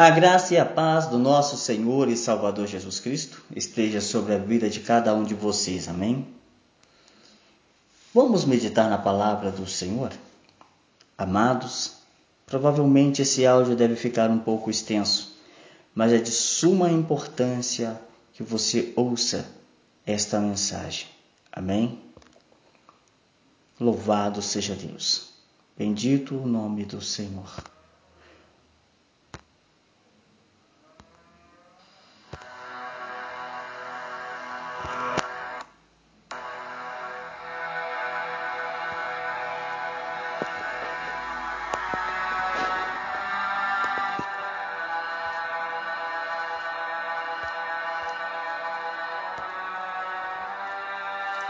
A graça e a paz do nosso Senhor e Salvador Jesus Cristo esteja sobre a vida de cada um de vocês. Amém? Vamos meditar na palavra do Senhor? Amados, provavelmente esse áudio deve ficar um pouco extenso, mas é de suma importância que você ouça esta mensagem. Amém? Louvado seja Deus. Bendito o nome do Senhor.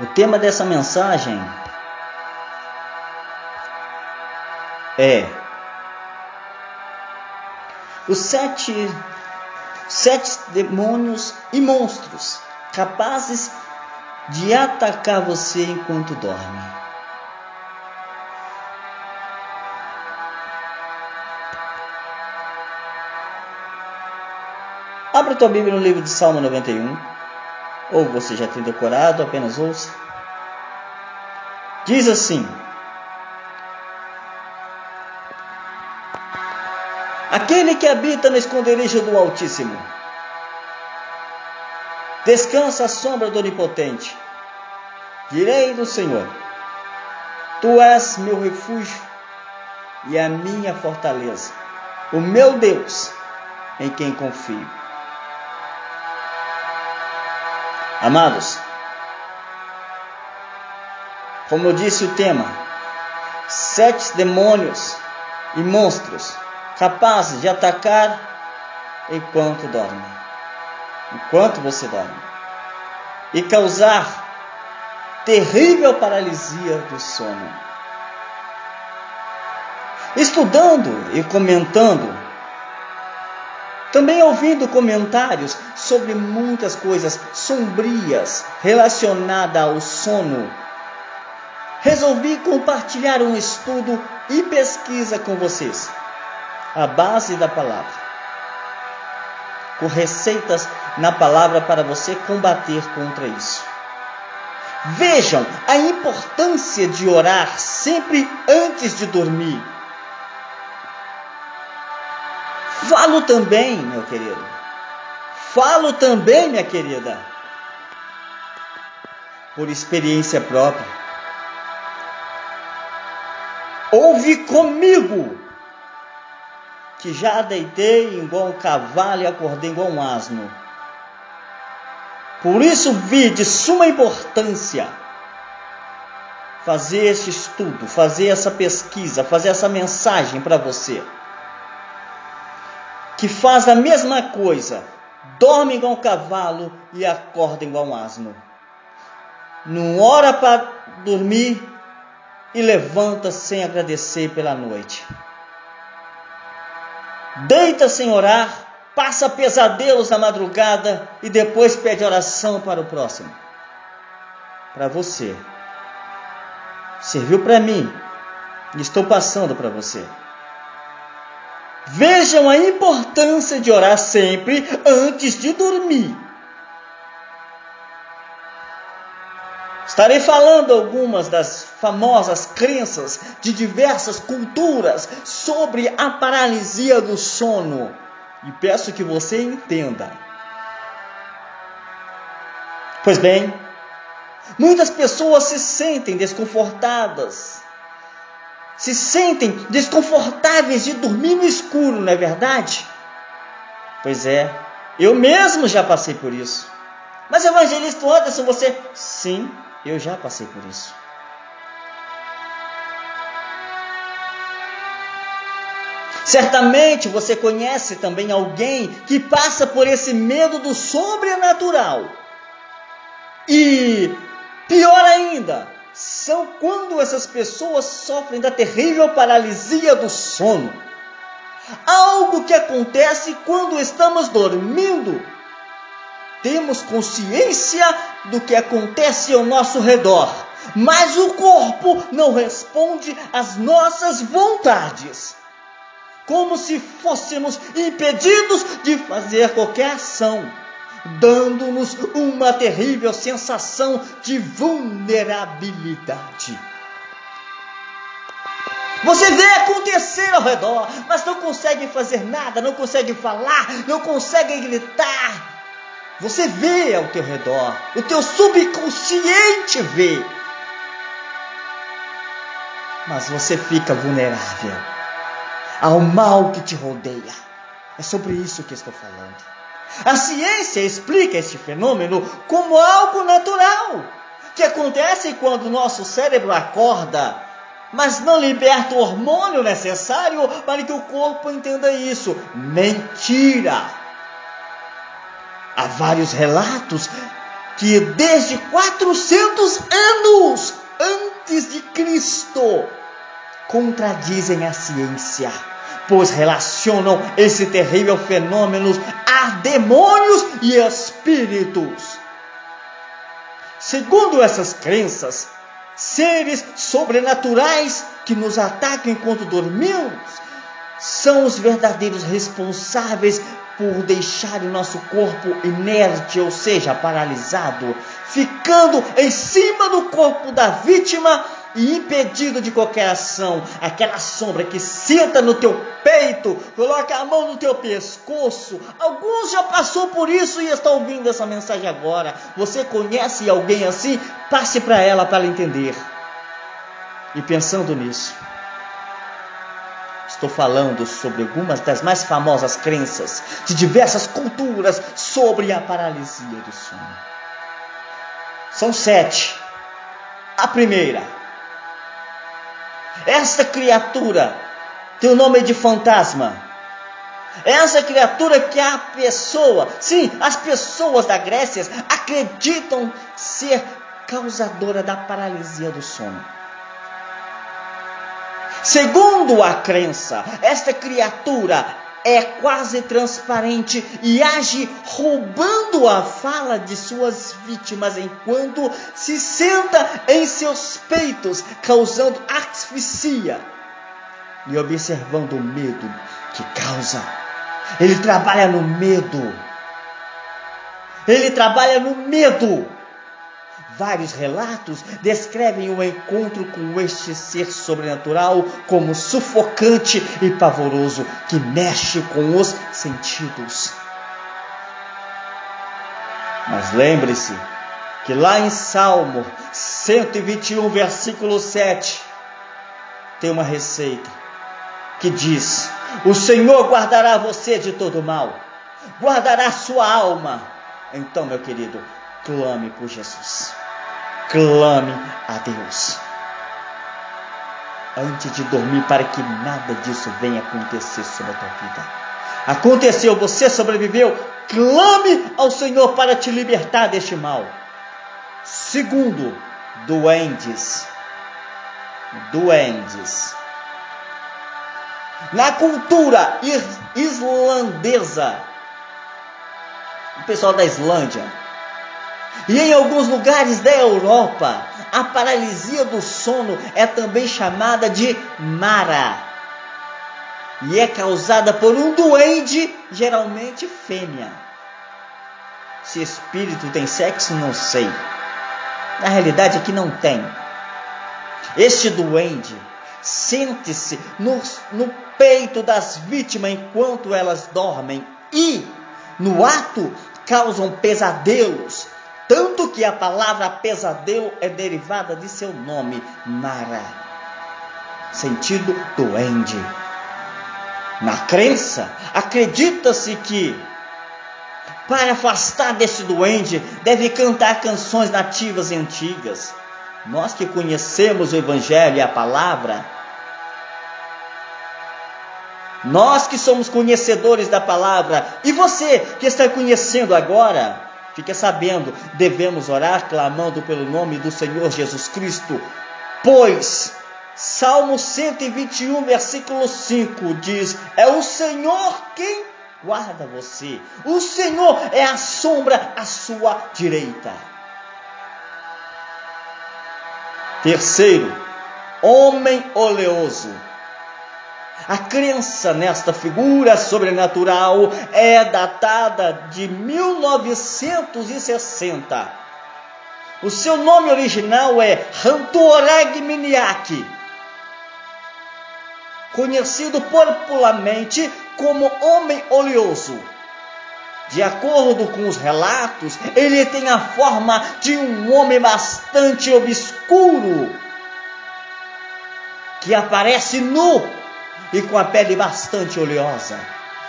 O tema dessa mensagem é os sete, sete demônios e monstros capazes de atacar você enquanto dorme. Abra tua Bíblia no livro de Salmo 91 ou você já tem decorado, apenas ouça. Diz assim: Aquele que habita no esconderijo do Altíssimo, descansa à sombra do Onipotente. Direi do Senhor: Tu és meu refúgio e a minha fortaleza, o meu Deus, em quem confio. Amados, como eu disse o tema, sete demônios e monstros capazes de atacar enquanto dorme, enquanto você dorme, e causar terrível paralisia do sono. Estudando e comentando também ouvindo comentários sobre muitas coisas sombrias relacionadas ao sono, resolvi compartilhar um estudo e pesquisa com vocês, a base da palavra, com receitas na palavra para você combater contra isso. Vejam a importância de orar sempre antes de dormir Falo também, meu querido. Falo também, minha querida. Por experiência própria. Ouve comigo que já deitei igual um cavalo e acordei igual um asno. Por isso vi de suma importância fazer este estudo, fazer essa pesquisa, fazer essa mensagem para você que faz a mesma coisa, dorme igual um cavalo e acorda igual um asno. Não ora para dormir e levanta sem agradecer pela noite. Deita sem orar, passa pesadelos na madrugada e depois pede oração para o próximo. Para você. Serviu para mim. Estou passando para você. Vejam a importância de orar sempre antes de dormir. Estarei falando algumas das famosas crenças de diversas culturas sobre a paralisia do sono e peço que você entenda. Pois bem, muitas pessoas se sentem desconfortadas se sentem desconfortáveis de dormir no escuro, não é verdade? Pois é, eu mesmo já passei por isso. Mas evangelista Anderson, você. Sim, eu já passei por isso. Certamente você conhece também alguém que passa por esse medo do sobrenatural. E pior ainda, são quando essas pessoas sofrem da terrível paralisia do sono. Algo que acontece quando estamos dormindo. Temos consciência do que acontece ao nosso redor, mas o corpo não responde às nossas vontades. como se fôssemos impedidos de fazer qualquer ação, dando-nos uma terrível sensação de vulnerabilidade. Você vê acontecer ao redor, mas não consegue fazer nada, não consegue falar, não consegue gritar. Você vê ao teu redor, o teu subconsciente vê. Mas você fica vulnerável ao mal que te rodeia. É sobre isso que estou falando. A ciência explica este fenômeno como algo natural, que acontece quando o nosso cérebro acorda mas não liberta o hormônio necessário para que o corpo entenda isso. Mentira! Há vários relatos que desde 400 anos antes de Cristo contradizem a ciência, pois relacionam esse terrível fenômeno a demônios e espíritos. Segundo essas crenças, seres sobrenaturais que nos atacam enquanto dormimos, são os verdadeiros responsáveis por deixar o nosso corpo inerte, ou seja, paralisado, ficando em cima do corpo da vítima e impedido de qualquer ação, aquela sombra que senta no teu peito, coloca a mão no teu pescoço. Alguns já passou por isso e estão ouvindo essa mensagem agora. Você conhece alguém assim? Passe para ela para ela entender. E pensando nisso, estou falando sobre algumas das mais famosas crenças de diversas culturas sobre a paralisia do sono. São sete. A primeira, essa criatura tem o nome de fantasma. Essa criatura que a pessoa, sim, as pessoas da Grécia acreditam ser causadora da paralisia do sono. Segundo a crença, esta criatura é quase transparente e age roubando a fala de suas vítimas enquanto se senta em seus peitos, causando asfixia e observando o medo que causa. Ele trabalha no medo. Ele trabalha no medo. Vários relatos descrevem o encontro com este ser sobrenatural como sufocante e pavoroso que mexe com os sentidos. Mas lembre-se que lá em Salmo 121, versículo 7, tem uma receita que diz: O Senhor guardará você de todo mal, guardará sua alma. Então, meu querido, clame por Jesus clame a Deus antes de dormir para que nada disso venha acontecer sobre a tua vida. Aconteceu, você sobreviveu, clame ao Senhor para te libertar deste mal. Segundo, duendes. Duendes. Na cultura islandesa, o pessoal da Islândia, e em alguns lugares da Europa, a paralisia do sono é também chamada de mara. E é causada por um duende, geralmente fêmea. Se espírito tem sexo, não sei. Na realidade é que não tem. Este duende sente-se no, no peito das vítimas enquanto elas dormem e, no ato, causam pesadelos tanto que a palavra pesadelo é derivada de seu nome, Mara, sentido doente. Na crença, acredita-se que para afastar desse doente deve cantar canções nativas e antigas. Nós que conhecemos o Evangelho e a palavra, nós que somos conhecedores da palavra, e você que está conhecendo agora, Fique sabendo, devemos orar clamando pelo nome do Senhor Jesus Cristo, pois Salmo 121, versículo 5 diz: É o Senhor quem guarda você, o Senhor é a sombra à sua direita. Terceiro, homem oleoso. A crença nesta figura sobrenatural é datada de 1960. O seu nome original é Rantorag Miniak, conhecido popularmente como Homem Oleoso. De acordo com os relatos, ele tem a forma de um homem bastante obscuro, que aparece nu e com a pele bastante oleosa.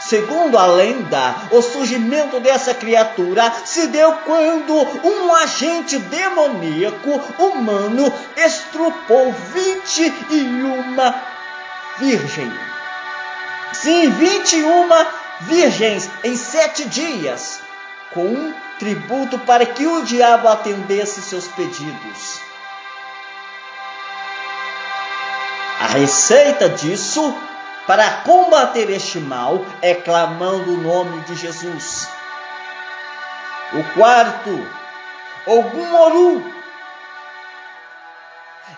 Segundo a lenda, o surgimento dessa criatura se deu quando um agente demoníaco humano estrupou 21 virgens. Sim, 21 virgens em sete dias, com um tributo para que o diabo atendesse seus pedidos. A receita disso, para combater este mal, é clamando o nome de Jesus. O quarto, Ogum Oru.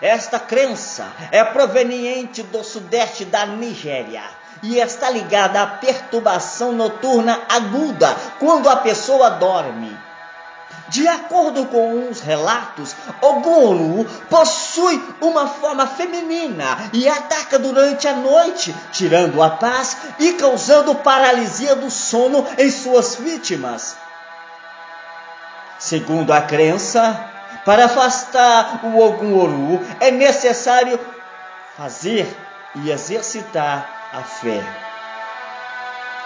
Esta crença é proveniente do sudeste da Nigéria e está ligada à perturbação noturna aguda quando a pessoa dorme. De acordo com os relatos, Oguru possui uma forma feminina e ataca durante a noite, tirando a paz e causando paralisia do sono em suas vítimas. Segundo a crença, para afastar o Oguru é necessário fazer e exercitar a fé.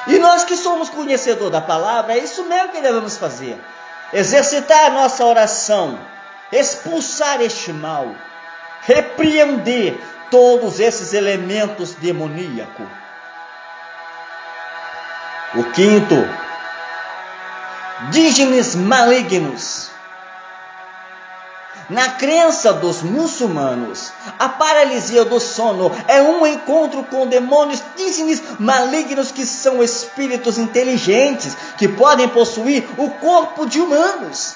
E nós que somos conhecedores da palavra, é isso mesmo que devemos fazer exercitar a nossa oração, expulsar este mal, repreender todos esses elementos demoníacos. O quinto, dígenes malignos. Na crença dos muçulmanos, a paralisia do sono é um encontro com demônios dígenes malignos que são espíritos inteligentes que podem possuir o corpo de humanos.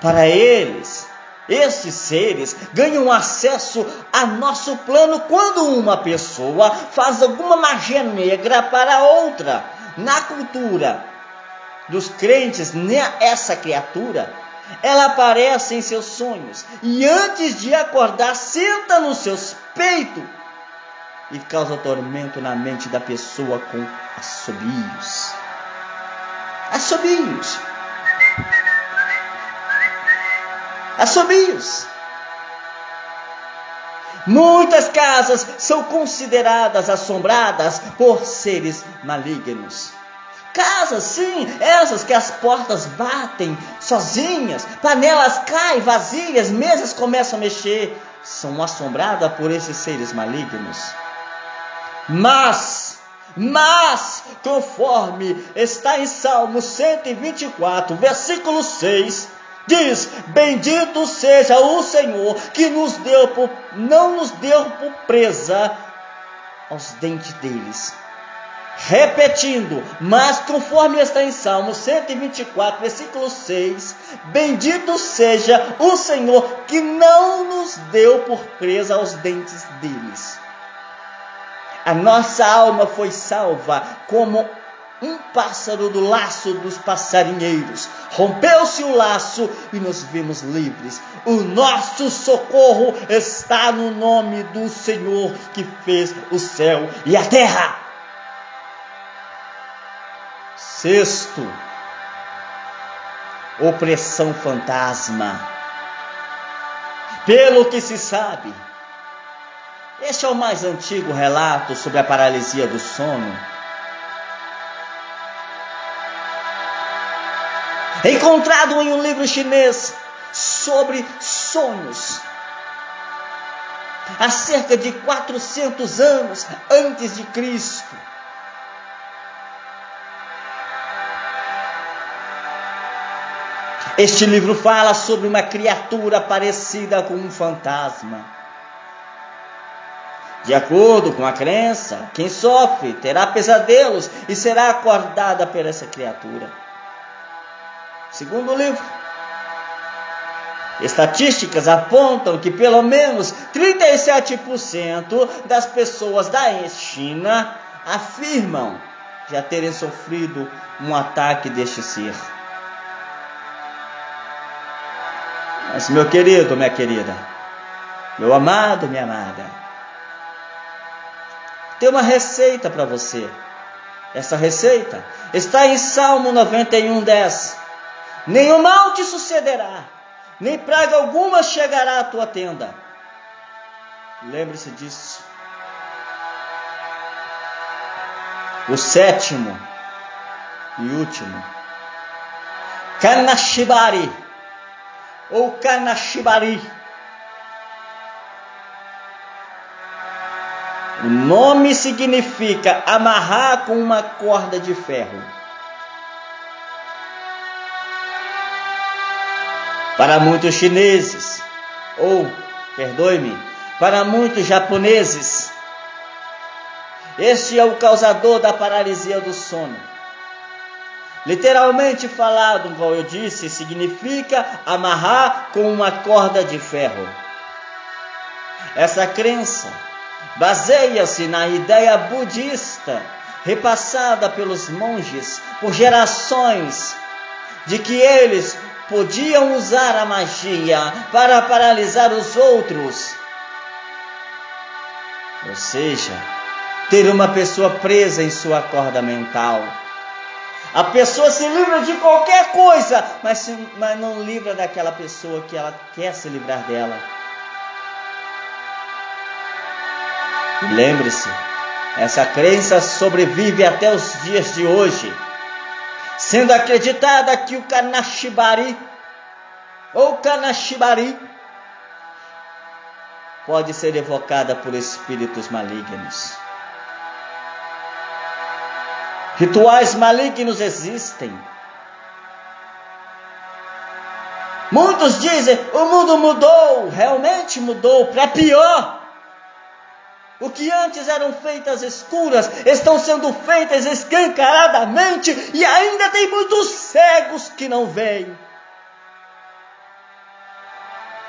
Para eles, estes seres ganham acesso a nosso plano quando uma pessoa faz alguma magia negra para outra. Na cultura dos crentes, essa criatura ela aparece em seus sonhos e antes de acordar, senta nos seus peitos e causa tormento na mente da pessoa com assobios. Assobios. Assobios. Muitas casas são consideradas assombradas por seres malignos. Casas, sim, essas que as portas batem sozinhas, panelas caem vazias, mesas começam a mexer, são assombradas por esses seres malignos. Mas, mas, conforme está em Salmo 124, versículo 6, diz: Bendito seja o Senhor que nos deu por, não nos deu por presa aos dentes deles repetindo, mas conforme está em Salmo 124, versículo 6, bendito seja o Senhor que não nos deu por presa aos dentes deles. A nossa alma foi salva como um pássaro do laço dos passarinheiros. Rompeu-se o laço e nos vimos livres. O nosso socorro está no nome do Senhor que fez o céu e a terra. Sexto, opressão fantasma. Pelo que se sabe, este é o mais antigo relato sobre a paralisia do sono. Encontrado em um livro chinês sobre sonhos, há cerca de 400 anos antes de Cristo. Este livro fala sobre uma criatura parecida com um fantasma. De acordo com a crença, quem sofre terá pesadelos e será acordada por essa criatura. Segundo o livro, Estatísticas apontam que pelo menos 37% das pessoas da China afirmam já terem sofrido um ataque deste ser. Mas, meu querido, minha querida, meu amado, minha amada, tem uma receita para você. Essa receita está em Salmo 91, 10. Nenhum mal te sucederá nem praga alguma chegará à tua tenda. Lembre-se disso. O sétimo e último, Kanashibari, ou Kanashibari. O nome significa amarrar com uma corda de ferro. Para muitos chineses, ou, perdoe-me, para muitos japoneses, este é o causador da paralisia do sono. Literalmente falado, como eu disse, significa amarrar com uma corda de ferro. Essa crença baseia-se na ideia budista repassada pelos monges por gerações de que eles podiam usar a magia para paralisar os outros. Ou seja, ter uma pessoa presa em sua corda mental. A pessoa se livra de qualquer coisa, mas, se, mas não livra daquela pessoa que ela quer se livrar dela. Lembre-se, essa crença sobrevive até os dias de hoje sendo acreditada que o Kanashibari ou Kanashibari pode ser evocada por espíritos malignos. Rituais malignos existem. Muitos dizem: o mundo mudou, realmente mudou para pior. O que antes eram feitas escuras estão sendo feitas escancaradamente e ainda tem muitos cegos que não veem.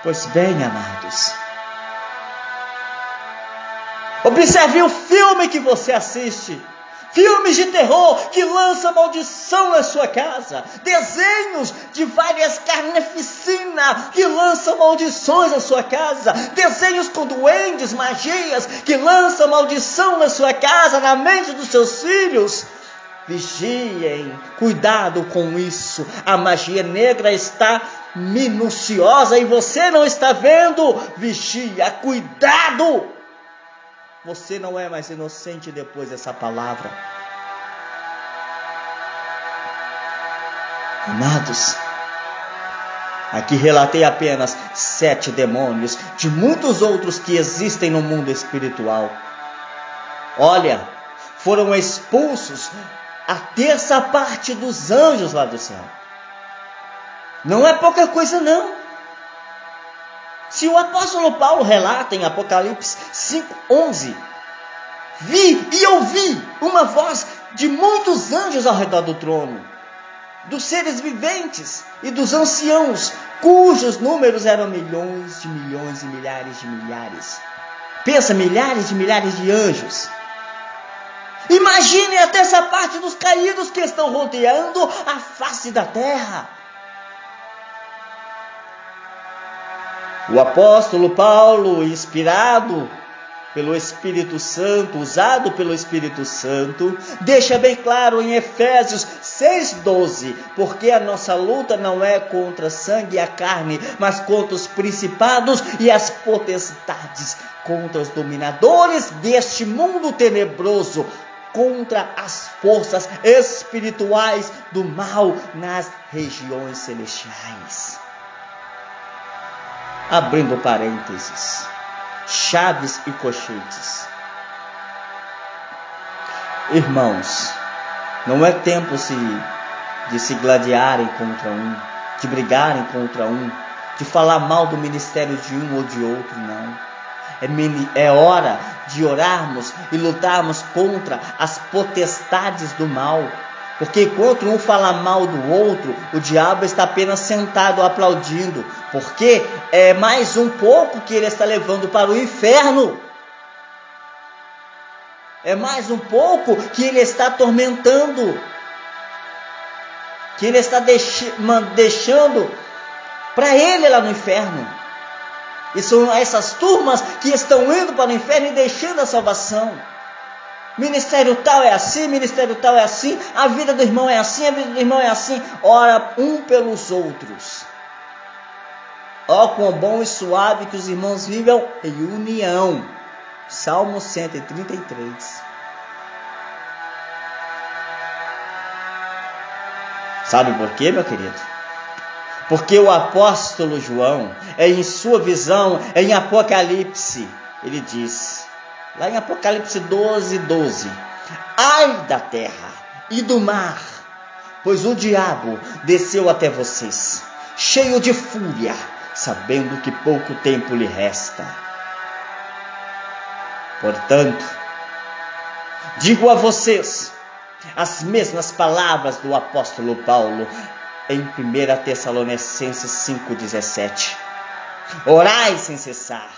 Pois bem, amados, observe o filme que você assiste. Filmes de terror que lançam maldição na sua casa. Desenhos de várias carneficinas que lançam maldições na sua casa. Desenhos com duendes, magias que lançam maldição na sua casa, na mente dos seus filhos. Vigiem, cuidado com isso. A magia negra está minuciosa e você não está vendo. Vigia, cuidado! Você não é mais inocente depois dessa palavra. Amados, aqui relatei apenas sete demônios de muitos outros que existem no mundo espiritual. Olha, foram expulsos a terça parte dos anjos lá do céu. Não é pouca coisa, não. Se o apóstolo Paulo relata em Apocalipse 5:11, vi e ouvi uma voz de muitos anjos ao redor do trono, dos seres viventes e dos anciãos, cujos números eram milhões de milhões e milhares de milhares. Pensa, milhares de milhares de anjos. Imagine até essa parte dos caídos que estão rodeando a face da terra. O apóstolo Paulo, inspirado pelo Espírito Santo, usado pelo Espírito Santo, deixa bem claro em Efésios 6:12, porque a nossa luta não é contra sangue e a carne, mas contra os principados e as potestades, contra os dominadores deste mundo tenebroso, contra as forças espirituais do mal nas regiões celestiais abrindo parênteses, chaves e cochetes. Irmãos, não é tempo se, de se gladiarem contra um, de brigarem contra um, de falar mal do ministério de um ou de outro, não. É, é hora de orarmos e lutarmos contra as potestades do mal. Porque enquanto um fala mal do outro, o diabo está apenas sentado aplaudindo, porque é mais um pouco que ele está levando para o inferno. É mais um pouco que ele está atormentando, que ele está deixando para ele lá no inferno. E são essas turmas que estão indo para o inferno e deixando a salvação. Ministério tal é assim, ministério tal é assim, a vida do irmão é assim, a vida do irmão é assim. Ora um pelos outros. Ó, quão bom e suave que os irmãos vivam em união. Salmo 133. Sabe por quê, meu querido? Porque o apóstolo João, em sua visão, em Apocalipse, ele diz, lá em Apocalipse 12, 12: Ai da terra e do mar, pois o diabo desceu até vocês, cheio de fúria, sabendo que pouco tempo lhe resta. Portanto, digo a vocês as mesmas palavras do apóstolo Paulo em 1 Tessalonicenses 5,17. Orai sem cessar,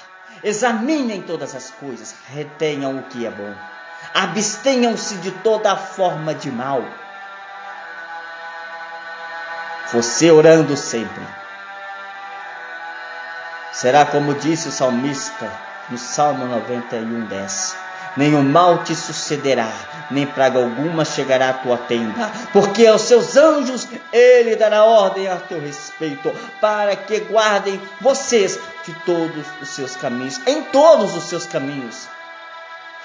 examinem todas as coisas, retenham o que é bom, abstenham-se de toda forma de mal. Você orando sempre será como disse o salmista no Salmo 91, 10 nenhum mal te sucederá, nem praga alguma chegará à tua tenda, porque aos seus anjos ele dará ordem a teu respeito, para que guardem vocês de todos os seus caminhos, em todos os seus caminhos.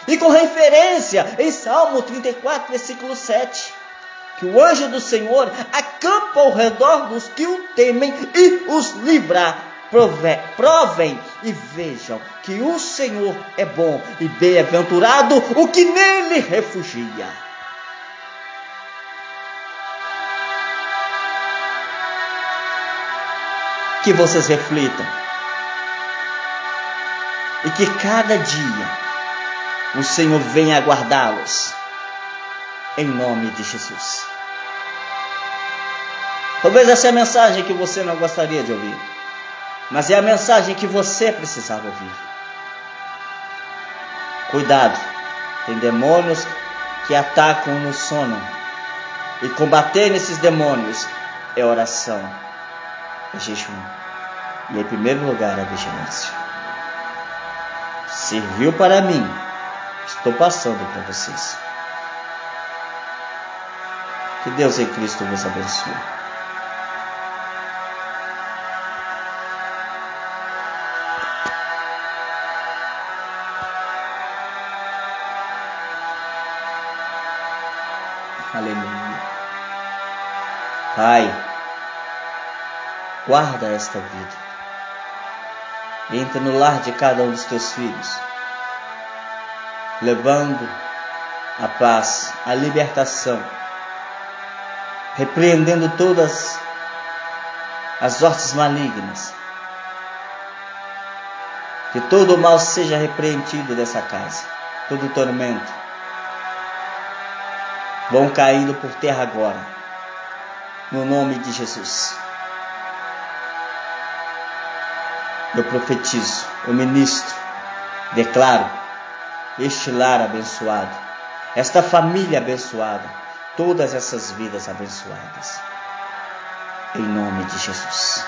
E com referência em Salmo 34, versículo 7, que o anjo do Senhor acampa ao redor dos que o temem e os livra provem e vejam que o Senhor é bom e bem-aventurado o que nele refugia. Que vocês reflitam e que cada dia o Senhor venha aguardá-los, em nome de Jesus. Talvez essa é a mensagem que você não gostaria de ouvir mas é a mensagem que você precisava ouvir. Cuidado, tem demônios que atacam no sono. E combater esses demônios é oração, é jejum. E em primeiro lugar a vigilância. Serviu para mim, estou passando para vocês. Que Deus em Cristo vos abençoe. Pai, guarda esta vida. Entra no lar de cada um dos teus filhos, levando a paz, a libertação, repreendendo todas as hortes malignas. Que todo o mal seja repreendido dessa casa, todo o tormento vão caindo por terra agora, no nome de Jesus. Eu profetizo, eu ministro, declaro este lar abençoado, esta família abençoada, todas essas vidas abençoadas. Em nome de Jesus.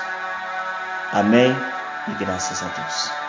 Amém e graças a Deus.